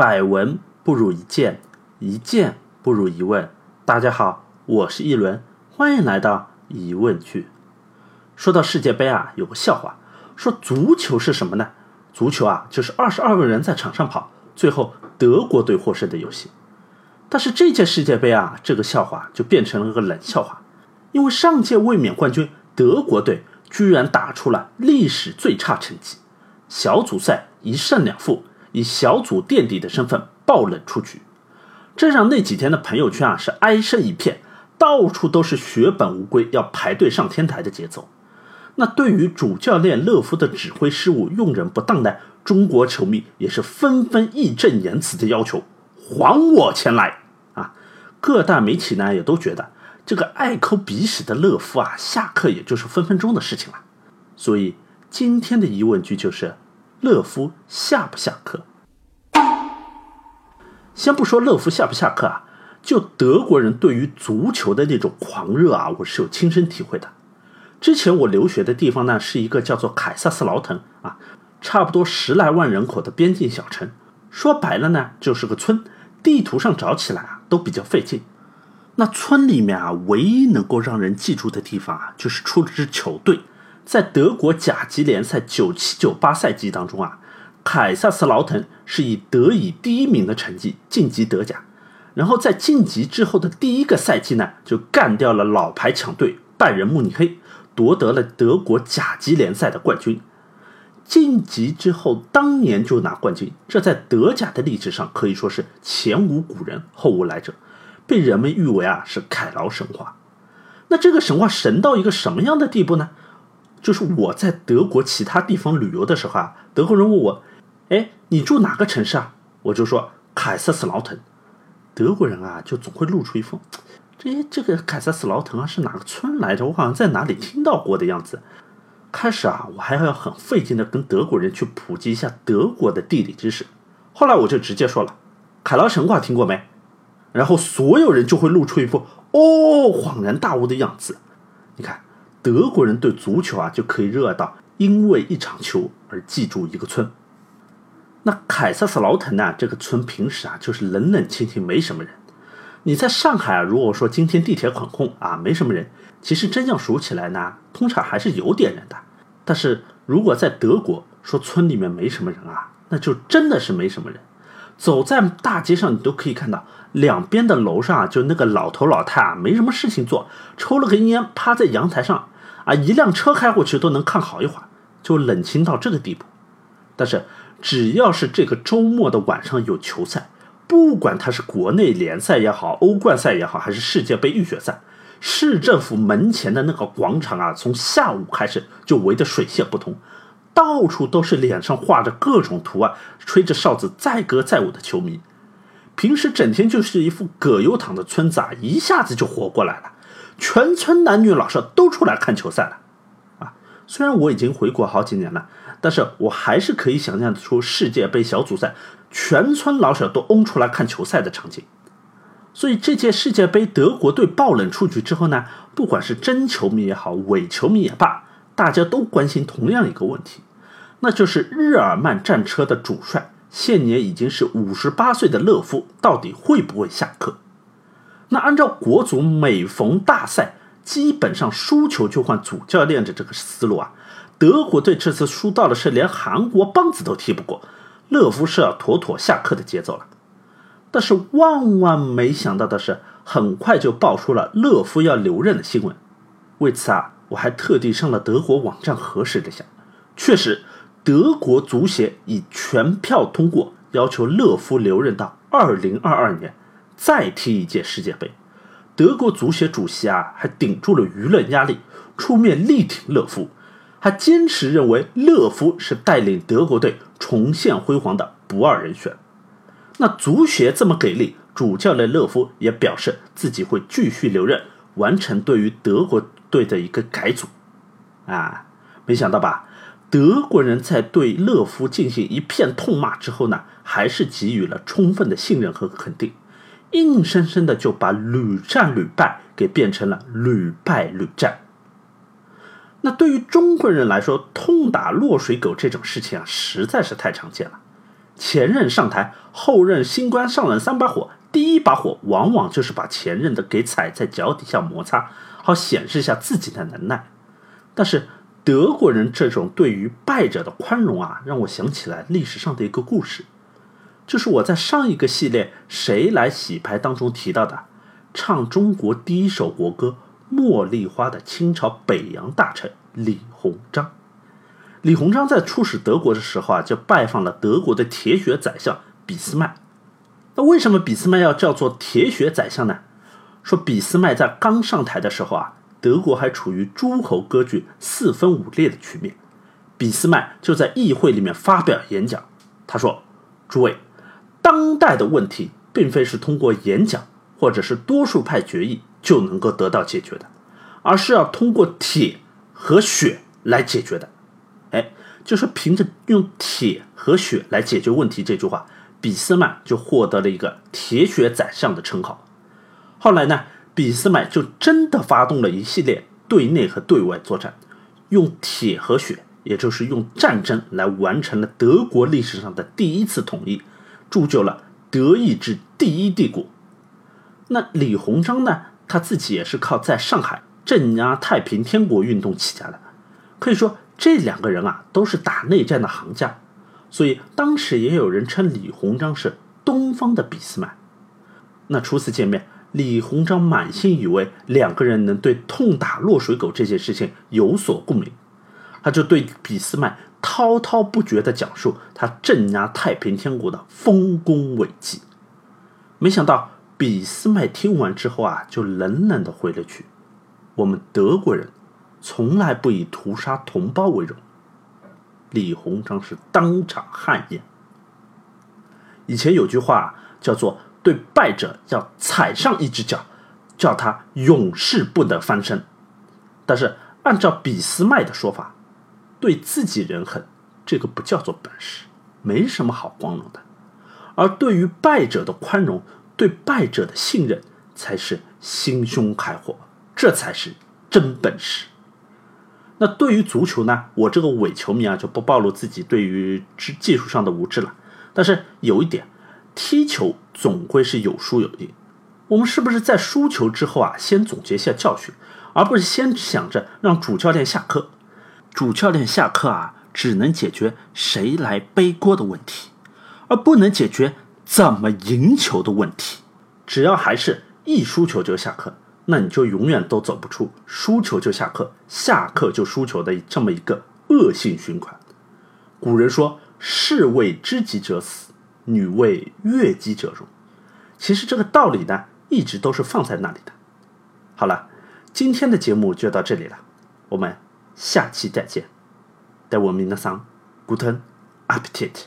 百闻不如一见，一见不如一问。大家好，我是一轮，欢迎来到疑问句。说到世界杯啊，有个笑话，说足球是什么呢？足球啊，就是二十二个人在场上跑，最后德国队获胜的游戏。但是这届世界杯啊，这个笑话就变成了个冷笑话，因为上届卫冕冠军德国队居然打出了历史最差成绩，小组赛一胜两负。以小组垫底的身份爆冷出局，这让那几天的朋友圈啊是哀声一片，到处都是血本无归要排队上天台的节奏。那对于主教练勒夫的指挥失误、用人不当呢？中国球迷也是纷纷义正言辞的要求还我钱来啊！各大媒体呢也都觉得这个爱抠鼻屎的勒夫啊，下课也就是分分钟的事情了。所以今天的疑问句就是。勒夫下不下课？先不说勒夫下不下课啊，就德国人对于足球的那种狂热啊，我是有亲身体会的。之前我留学的地方呢，是一个叫做凯撒斯劳滕啊，差不多十来万人口的边境小城。说白了呢，就是个村，地图上找起来啊都比较费劲。那村里面啊，唯一能够让人记住的地方啊，就是出了支球队。在德国甲级联赛九七九八赛季当中啊，凯撒斯劳滕是以德乙第一名的成绩晋级德甲，然后在晋级之后的第一个赛季呢，就干掉了老牌强队拜仁慕尼黑，夺得了德国甲级联赛的冠军。晋级之后当年就拿冠军，这在德甲的历史上可以说是前无古人后无来者，被人们誉为啊是凯劳神话。那这个神话神到一个什么样的地步呢？就是我在德国其他地方旅游的时候啊，德国人问我：“哎，你住哪个城市啊？”我就说凯瑟斯劳滕。德国人啊，就总会露出一副“这这个凯瑟斯劳滕啊是哪个村来着？我好像在哪里听到过的样子。”开始啊，我还要很费劲的跟德国人去普及一下德国的地理知识。后来我就直接说了：“凯劳神话听过没？”然后所有人就会露出一副“哦”恍然大悟的样子。你看。德国人对足球啊就可以热爱到因为一场球而记住一个村。那凯撒斯劳滕呢？这个村平时啊就是冷冷清清，没什么人。你在上海啊，如果说今天地铁管控啊，没什么人，其实真要数起来呢，通常还是有点人的。但是如果在德国说村里面没什么人啊，那就真的是没什么人。走在大街上，你都可以看到两边的楼上啊，就那个老头老太啊，没什么事情做，抽了根烟，趴在阳台上。啊，一辆车开过去都能看好一会儿，就冷清到这个地步。但是只要是这个周末的晚上有球赛，不管它是国内联赛也好，欧冠赛也好，还是世界杯预选赛，市政府门前的那个广场啊，从下午开始就围得水泄不通，到处都是脸上画着各种图案、吹着哨子载歌载舞的球迷。平时整天就是一副葛优躺的村子啊，一下子就活过来了。全村男女老少都出来看球赛了，啊！虽然我已经回国好几年了，但是我还是可以想象出世界杯小组赛全村老小都嗡出来看球赛的场景。所以这届世界杯德国队爆冷出局之后呢，不管是真球迷也好，伪球迷也罢，大家都关心同样一个问题，那就是日耳曼战车的主帅，现年已经是五十八岁的勒夫，到底会不会下课？那按照国足每逢大赛基本上输球就换主教练的这个思路啊，德国队这次输到的是连韩国棒子都踢不过，勒夫是要妥妥下课的节奏了。但是万万没想到的是，很快就爆出了勒夫要留任的新闻。为此啊，我还特地上了德国网站核实了一下，确实，德国足协已全票通过，要求勒夫留任到二零二二年。再踢一届世界杯，德国足协主席啊还顶住了舆论压力，出面力挺勒夫，还坚持认为勒夫是带领德国队重现辉煌的不二人选。那足协这么给力，主教练勒夫也表示自己会继续留任，完成对于德国队的一个改组。啊，没想到吧？德国人在对勒夫进行一片痛骂之后呢，还是给予了充分的信任和肯定。硬生生的就把屡战屡败给变成了屡败屡战。那对于中国人来说，痛打落水狗这种事情啊，实在是太常见了。前任上台，后任新官上任三把火，第一把火往往就是把前任的给踩在脚底下摩擦，好显示一下自己的能耐。但是德国人这种对于败者的宽容啊，让我想起来历史上的一个故事，就是我在上一个系列《谁来洗牌》当中提到的，唱中国第一首国歌《茉莉花》的清朝北洋大臣李鸿章。李鸿章在出使德国的时候啊，就拜访了德国的铁血宰相俾斯麦。那为什么俾斯麦要叫做铁血宰相呢？说俾斯麦在刚上台的时候啊，德国还处于诸侯割据、四分五裂的局面。俾斯麦就在议会里面发表演讲，他说：“诸位，当代的问题并非是通过演讲或者是多数派决议就能够得到解决的，而是要通过铁和血来解决的。”哎，就是凭着用铁和血来解决问题这句话，俾斯麦就获得了一个“铁血宰相”的称号。后来呢，俾斯麦就真的发动了一系列对内和对外作战，用铁和血，也就是用战争来完成了德国历史上的第一次统一，铸就了德意志第一帝国。那李鸿章呢，他自己也是靠在上海镇压太平天国运动起家的，可以说。这两个人啊，都是打内战的行家，所以当时也有人称李鸿章是东方的俾斯麦。那初次见面，李鸿章满心以为两个人能对痛打落水狗这件事情有所共鸣，他就对俾斯麦滔滔不绝地讲述他镇压太平天国的丰功伟绩。没想到俾斯麦听完之后啊，就冷冷地回了句：“我们德国人。”从来不以屠杀同胞为荣。李鸿章是当场汗颜。以前有句话叫做“对败者要踩上一只脚，叫他永世不得翻身”。但是按照俾斯麦的说法，对自己人狠，这个不叫做本事，没什么好光荣的；而对于败者的宽容，对败者的信任，才是心胸开阔，这才是真本事。那对于足球呢，我这个伪球迷啊就不暴露自己对于技技术上的无知了。但是有一点，踢球总归是有输有赢。我们是不是在输球之后啊，先总结一下教训，而不是先想着让主教练下课？主教练下课啊，只能解决谁来背锅的问题，而不能解决怎么赢球的问题。只要还是一输球就下课。那你就永远都走不出输球就下课，下课就输球的这么一个恶性循环。古人说：“士为知己者死，女为悦己者容。”其实这个道理呢，一直都是放在那里的。好了，今天的节目就到这里了，我们下期再见。待我明的桑，Guten Appetit。